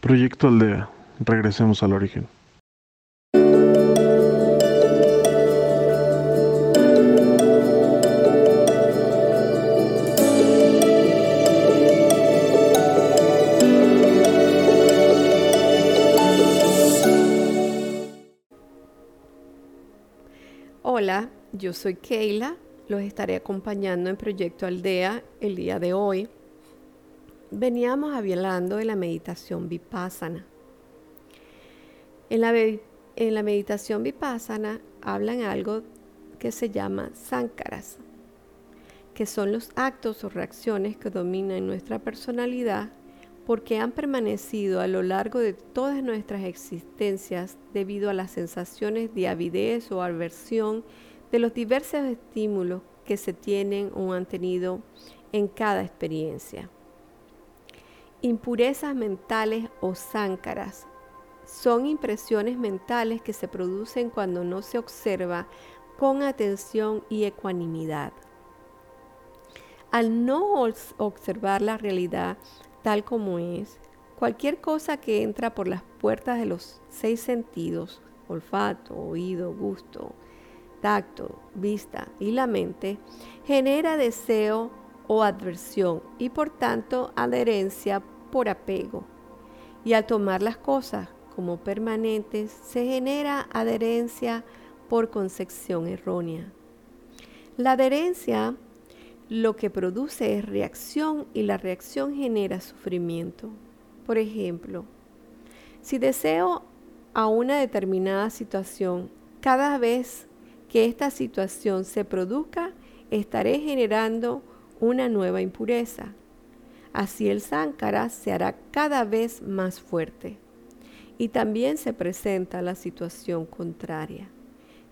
Proyecto Aldea. Regresemos al origen. Hola, yo soy Keila, los estaré acompañando en Proyecto Aldea el día de hoy. Veníamos hablando de la meditación vipassana. En la, en la meditación vipassana hablan algo que se llama sankaras, que son los actos o reacciones que dominan nuestra personalidad porque han permanecido a lo largo de todas nuestras existencias debido a las sensaciones de avidez o aversión de los diversos estímulos que se tienen o han tenido en cada experiencia. Impurezas mentales o záncaras son impresiones mentales que se producen cuando no se observa con atención y ecuanimidad. Al no observar la realidad tal como es, cualquier cosa que entra por las puertas de los seis sentidos, olfato, oído, gusto, tacto, vista y la mente, genera deseo o adversión y por tanto adherencia por apego. Y al tomar las cosas como permanentes, se genera adherencia por concepción errónea. La adherencia lo que produce es reacción y la reacción genera sufrimiento. Por ejemplo, si deseo a una determinada situación, cada vez que esta situación se produzca, estaré generando una nueva impureza. Así el sánkara se hará cada vez más fuerte. Y también se presenta la situación contraria.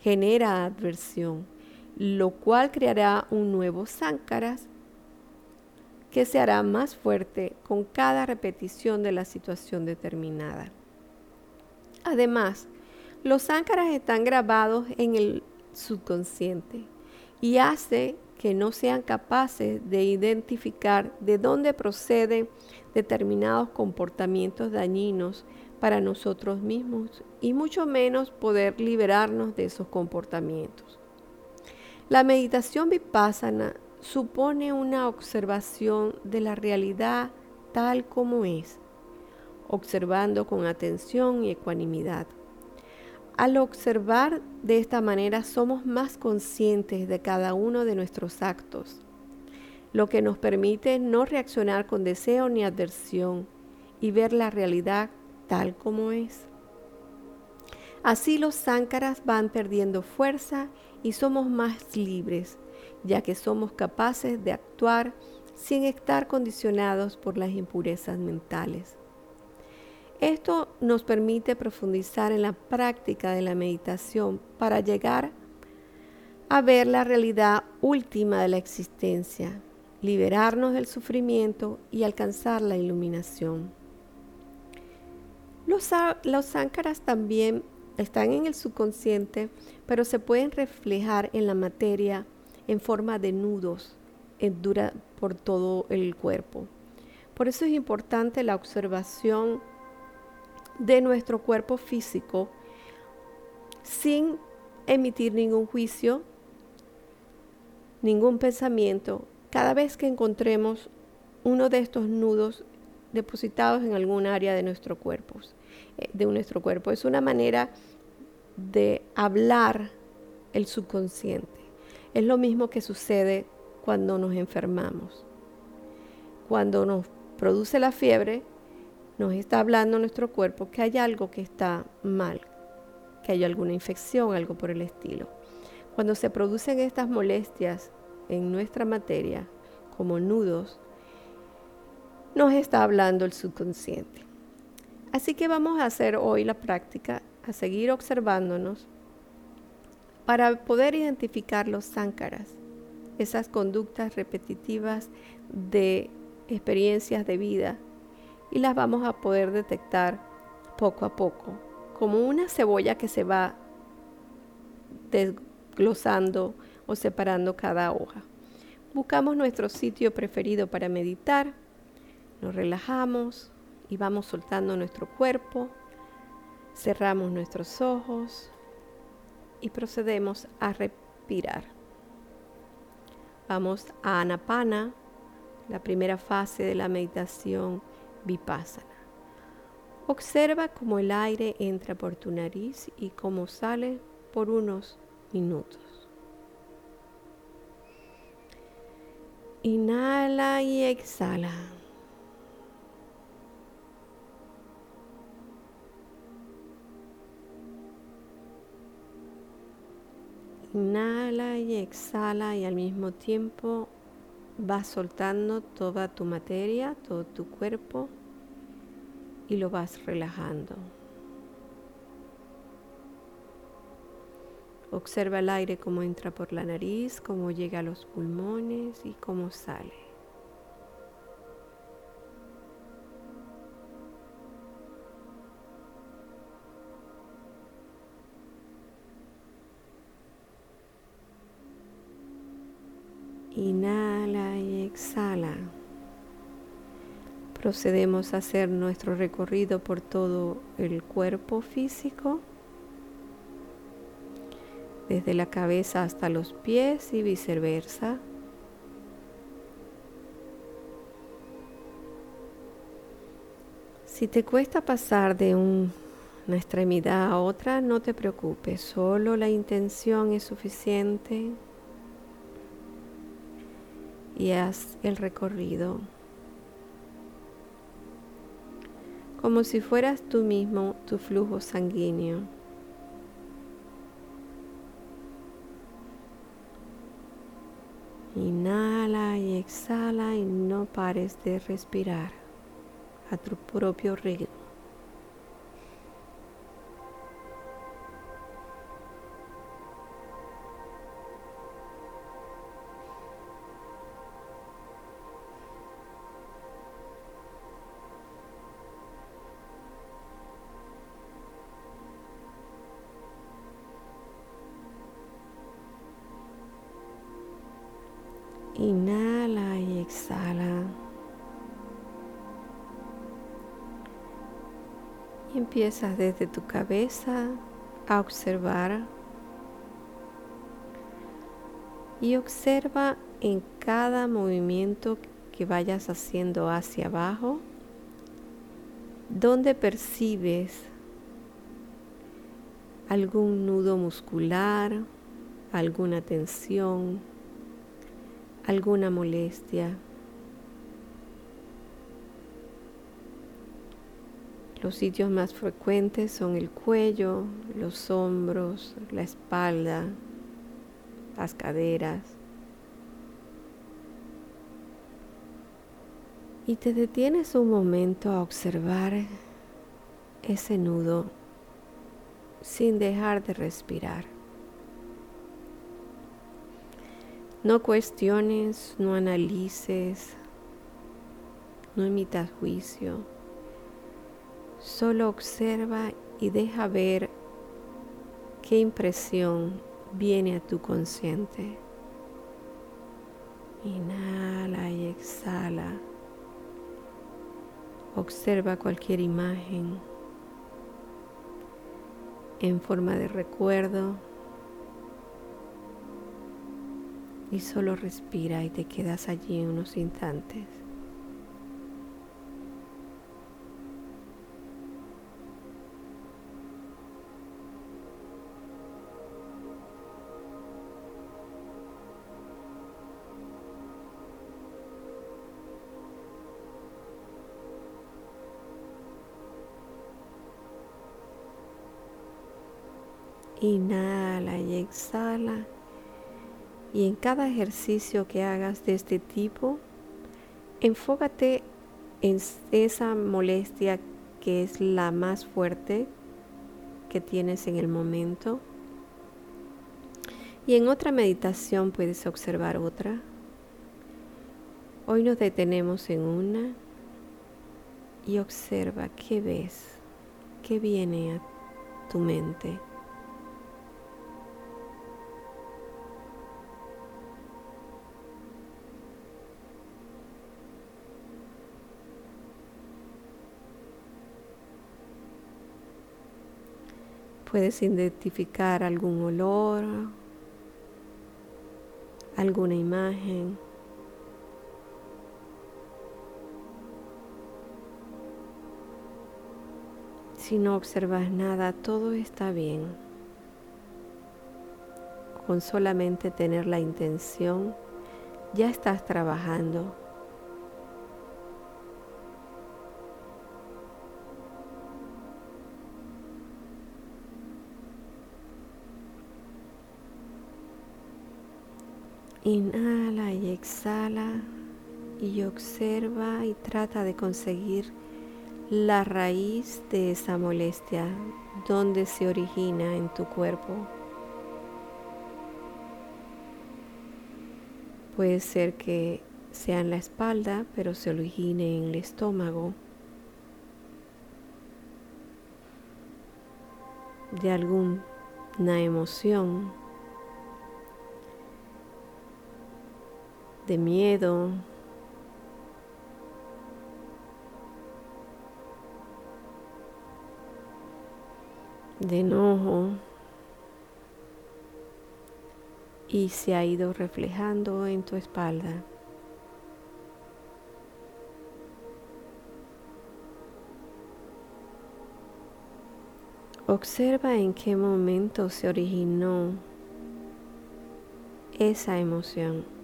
Genera adversión lo cual creará un nuevo sáncaras que se hará más fuerte con cada repetición de la situación determinada. Además, los sáncaras están grabados en el subconsciente y hace que no sean capaces de identificar de dónde proceden determinados comportamientos dañinos para nosotros mismos y mucho menos poder liberarnos de esos comportamientos. La meditación vipassana supone una observación de la realidad tal como es, observando con atención y ecuanimidad. Al observar de esta manera somos más conscientes de cada uno de nuestros actos, lo que nos permite no reaccionar con deseo ni adversión y ver la realidad tal como es. Así los záncaras van perdiendo fuerza y somos más libres, ya que somos capaces de actuar sin estar condicionados por las impurezas mentales. Esto nos permite profundizar en la práctica de la meditación para llegar a ver la realidad última de la existencia, liberarnos del sufrimiento y alcanzar la iluminación. Los, los también están en el subconsciente, pero se pueden reflejar en la materia en forma de nudos en por todo el cuerpo. Por eso es importante la observación de nuestro cuerpo físico sin emitir ningún juicio, ningún pensamiento, cada vez que encontremos uno de estos nudos depositados en algún área de nuestro cuerpo de nuestro cuerpo. Es una manera de hablar el subconsciente. Es lo mismo que sucede cuando nos enfermamos. Cuando nos produce la fiebre, nos está hablando nuestro cuerpo que hay algo que está mal, que hay alguna infección, algo por el estilo. Cuando se producen estas molestias en nuestra materia, como nudos, nos está hablando el subconsciente. Así que vamos a hacer hoy la práctica, a seguir observándonos para poder identificar los sáncaras, esas conductas repetitivas de experiencias de vida y las vamos a poder detectar poco a poco, como una cebolla que se va desglosando o separando cada hoja. Buscamos nuestro sitio preferido para meditar, nos relajamos y vamos soltando nuestro cuerpo, cerramos nuestros ojos y procedemos a respirar. Vamos a Anapana, la primera fase de la meditación vipassana. Observa cómo el aire entra por tu nariz y cómo sale por unos minutos. Inhala y exhala. Inhala y exhala y al mismo tiempo vas soltando toda tu materia, todo tu cuerpo y lo vas relajando. Observa el aire como entra por la nariz, cómo llega a los pulmones y cómo sale. Procedemos a hacer nuestro recorrido por todo el cuerpo físico, desde la cabeza hasta los pies y viceversa. Si te cuesta pasar de una extremidad a otra, no te preocupes, solo la intención es suficiente y haz el recorrido. Como si fueras tú mismo tu flujo sanguíneo. Inhala y exhala y no pares de respirar a tu propio ritmo. Inhala y exhala. Y empiezas desde tu cabeza a observar. Y observa en cada movimiento que vayas haciendo hacia abajo, donde percibes algún nudo muscular, alguna tensión alguna molestia. Los sitios más frecuentes son el cuello, los hombros, la espalda, las caderas. Y te detienes un momento a observar ese nudo sin dejar de respirar. No cuestiones, no analices, no emitas juicio. Solo observa y deja ver qué impresión viene a tu consciente. Inhala y exhala. Observa cualquier imagen en forma de recuerdo y solo respira y te quedas allí unos instantes. Inhala y exhala. Y en cada ejercicio que hagas de este tipo, enfócate en esa molestia que es la más fuerte que tienes en el momento. Y en otra meditación puedes observar otra. Hoy nos detenemos en una y observa qué ves, qué viene a tu mente. Puedes identificar algún olor, alguna imagen. Si no observas nada, todo está bien. Con solamente tener la intención, ya estás trabajando. Inhala y exhala y observa y trata de conseguir la raíz de esa molestia, donde se origina en tu cuerpo. Puede ser que sea en la espalda, pero se origine en el estómago. De alguna emoción de miedo, de enojo y se ha ido reflejando en tu espalda. Observa en qué momento se originó esa emoción.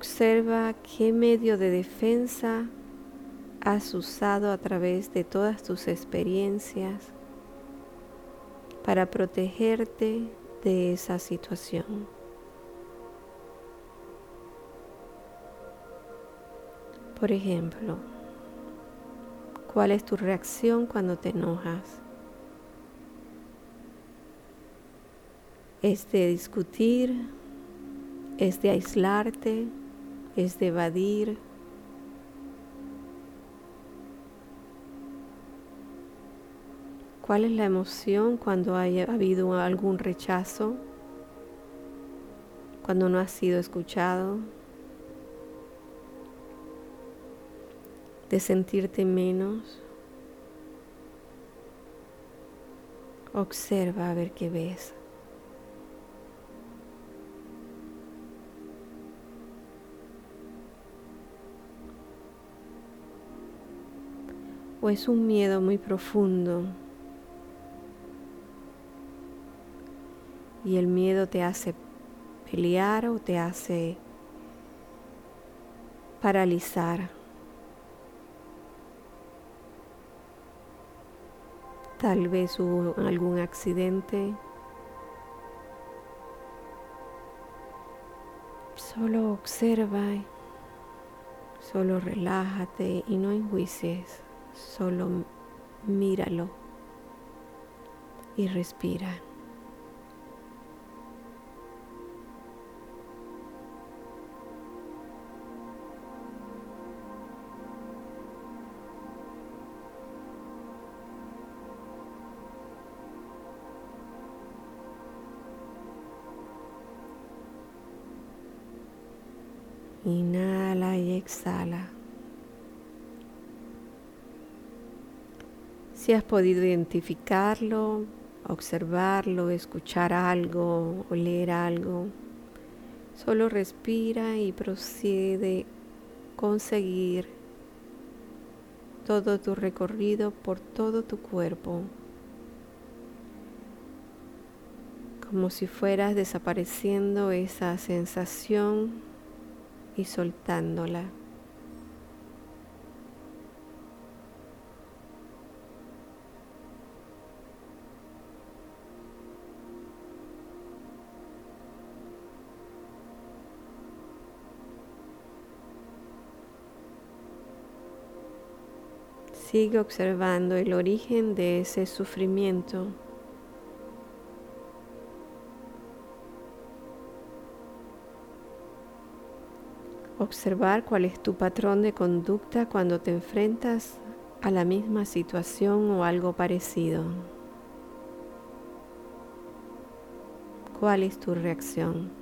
Observa qué medio de defensa has usado a través de todas tus experiencias para protegerte de esa situación. Por ejemplo, ¿cuál es tu reacción cuando te enojas? ¿Es de discutir? ¿Es de aislarte? Es de evadir. ¿Cuál es la emoción cuando haya habido algún rechazo? Cuando no has sido escuchado? De sentirte menos. Observa a ver qué ves. O es un miedo muy profundo y el miedo te hace pelear o te hace paralizar. Tal vez hubo algún accidente. Solo observa, solo relájate y no enjuicies solo míralo y respira. Inhala y exhala. Si has podido identificarlo, observarlo, escuchar algo, oler algo, solo respira y procede conseguir todo tu recorrido por todo tu cuerpo, como si fueras desapareciendo esa sensación y soltándola. Sigue observando el origen de ese sufrimiento. Observar cuál es tu patrón de conducta cuando te enfrentas a la misma situación o algo parecido. ¿Cuál es tu reacción?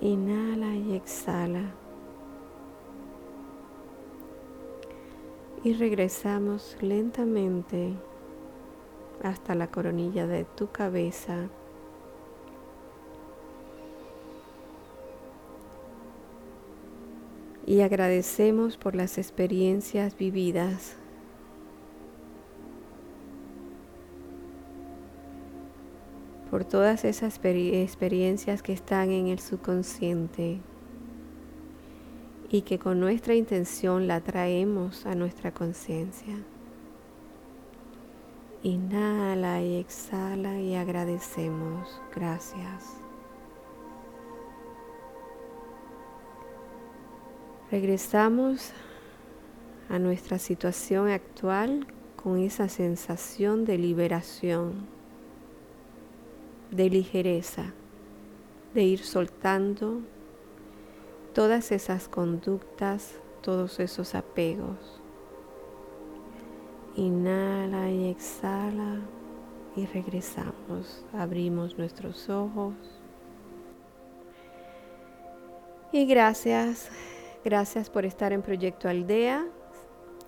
Inhala y exhala. Y regresamos lentamente hasta la coronilla de tu cabeza. Y agradecemos por las experiencias vividas. Por todas esas experiencias que están en el subconsciente y que con nuestra intención la traemos a nuestra conciencia. Inhala y exhala y agradecemos. Gracias. Regresamos a nuestra situación actual con esa sensación de liberación, de ligereza, de ir soltando todas esas conductas, todos esos apegos. Inhala y exhala y regresamos. Abrimos nuestros ojos. Y gracias, gracias por estar en Proyecto Aldea.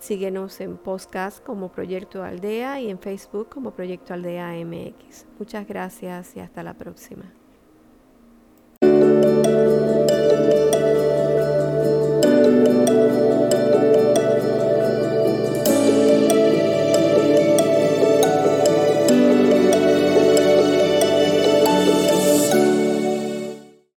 Síguenos en podcast como Proyecto Aldea y en Facebook como Proyecto Aldea MX. Muchas gracias y hasta la próxima.